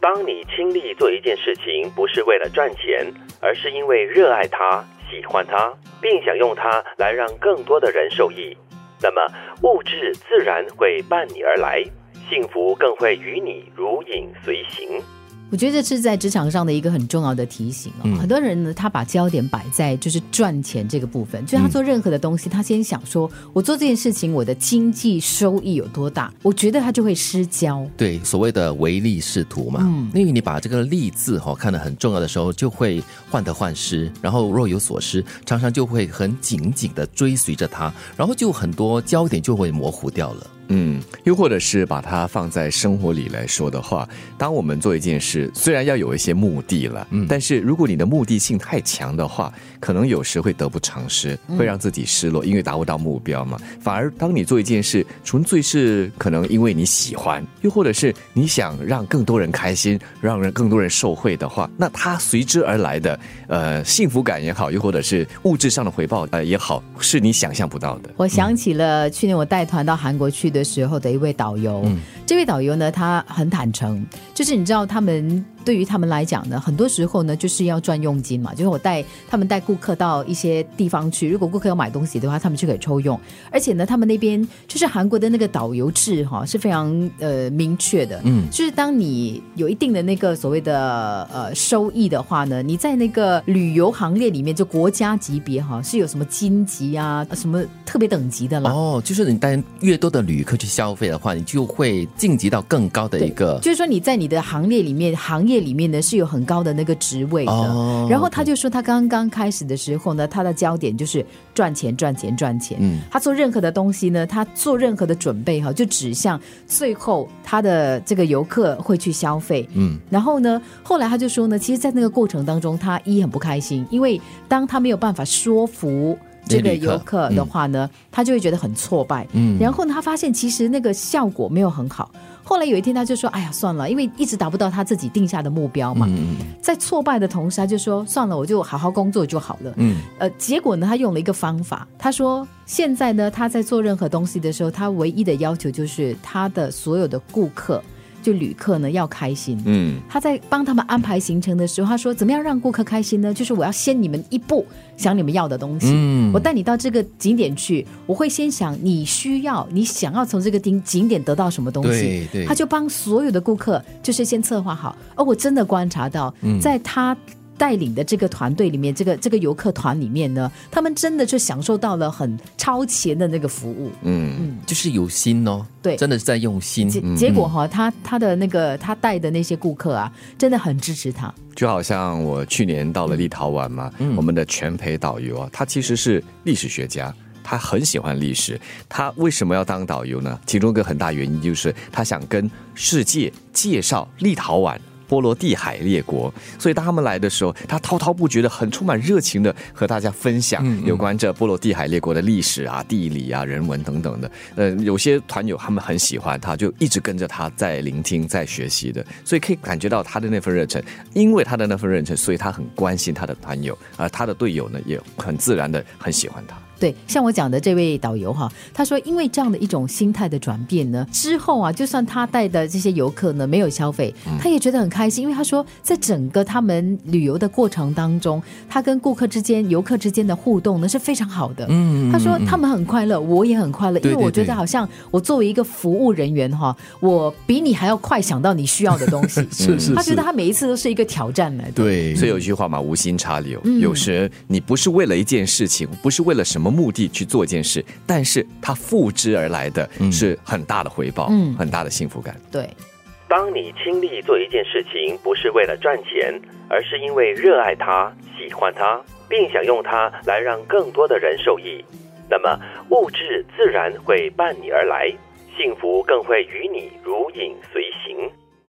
当你倾力做一件事情，不是为了赚钱，而是因为热爱它、喜欢它，并想用它来让更多的人受益，那么物质自然会伴你而来，幸福更会与你如影随形。我觉得这是在职场上的一个很重要的提醒哦。很多人呢，他把焦点摆在就是赚钱这个部分，就他做任何的东西，他先想说，我做这件事情，我的经济收益有多大？我觉得他就会失焦。对，所谓的唯利是图嘛。嗯，因为你把这个利字哈看得很重要的时候，就会患得患失，然后若有所失，常常就会很紧紧的追随着他，然后就很多焦点就会模糊掉了。嗯，又或者是把它放在生活里来说的话，当我们做一件事，虽然要有一些目的了，嗯，但是如果你的目的性太强的话，可能有时会得不偿失，会让自己失落，因为达不到目标嘛。反而当你做一件事，纯粹是可能因为你喜欢，又或者是你想让更多人开心，让人更多人受惠的话，那它随之而来的呃幸福感也好，又或者是物质上的回报呃也好，是你想象不到的。我想起了去年我带团到韩国去的。的时候的一位导游，这位导游呢，他很坦诚，就是你知道他们。对于他们来讲呢，很多时候呢就是要赚佣金嘛。就是我带他们带顾客到一些地方去，如果顾客要买东西的话，他们就可以抽佣。而且呢，他们那边就是韩国的那个导游制哈是非常呃明确的。嗯，就是当你有一定的那个所谓的呃收益的话呢，你在那个旅游行列里面就国家级别哈是有什么金级啊什么特别等级的了。哦，就是你带越多的旅客去消费的话，你就会晋级到更高的一个。就是说你在你的行列里面行业。里面呢是有很高的那个职位的，然后他就说他刚刚开始的时候呢，他的焦点就是赚钱赚钱赚钱。嗯，他做任何的东西呢，他做任何的准备哈，就指向最后他的这个游客会去消费。嗯，然后呢，后来他就说呢，其实，在那个过程当中，他一很不开心，因为当他没有办法说服这个游客的话呢，他就会觉得很挫败。嗯，然后呢，他发现其实那个效果没有很好。后来有一天，他就说：“哎呀，算了，因为一直达不到他自己定下的目标嘛。在挫败的同时，他就说：算了，我就好好工作就好了。嗯，呃，结果呢，他用了一个方法，他说：现在呢，他在做任何东西的时候，他唯一的要求就是他的所有的顾客。”就旅客呢要开心，嗯，他在帮他们安排行程的时候，他说怎么样让顾客开心呢？就是我要先你们一步想你们要的东西，嗯，我带你到这个景点去，我会先想你需要你想要从这个景景点得到什么东西，对，他就帮所有的顾客就是先策划好，而我真的观察到，在他。带领的这个团队里面，这个这个游客团里面呢，他们真的就享受到了很超前的那个服务。嗯嗯，就是有心哦，对，真的是在用心。结结果哈，他他的那个他带的那些顾客啊，真的很支持他。就好像我去年到了立陶宛嘛，我们的全陪导游啊，他其实是历史学家，他很喜欢历史。他为什么要当导游呢？其中一个很大原因就是他想跟世界介绍立陶宛。波罗的海列国，所以当他们来的时候，他滔滔不绝的、很充满热情的和大家分享有关这波罗的海列国的历史啊、地理啊、人文等等的。呃，有些团友他们很喜欢他，就一直跟着他在聆听、在学习的，所以可以感觉到他的那份热忱。因为他的那份热忱，所以他很关心他的团友，而他的队友呢，也很自然的很喜欢他。对，像我讲的这位导游哈，他说，因为这样的一种心态的转变呢，之后啊，就算他带的这些游客呢没有消费，他也觉得很开心，因为他说，在整个他们旅游的过程当中，他跟顾客之间、游客之间的互动呢是非常好的。嗯，他说他们很快乐，我也很快乐，因为我觉得好像我作为一个服务人员哈，我比你还要快想到你需要的东西。是是，他觉得他每一次都是一个挑战来的。对，所以有一句话嘛，无心插柳，有时你不是为了一件事情，不是为了什么。目的去做一件事，但是它付之而来的是很大的回报，嗯，很大的幸福感。对，当你倾力做一件事情，不是为了赚钱，而是因为热爱它、喜欢它，并想用它来让更多的人受益，那么物质自然会伴你而来，幸福更会与你如影随形。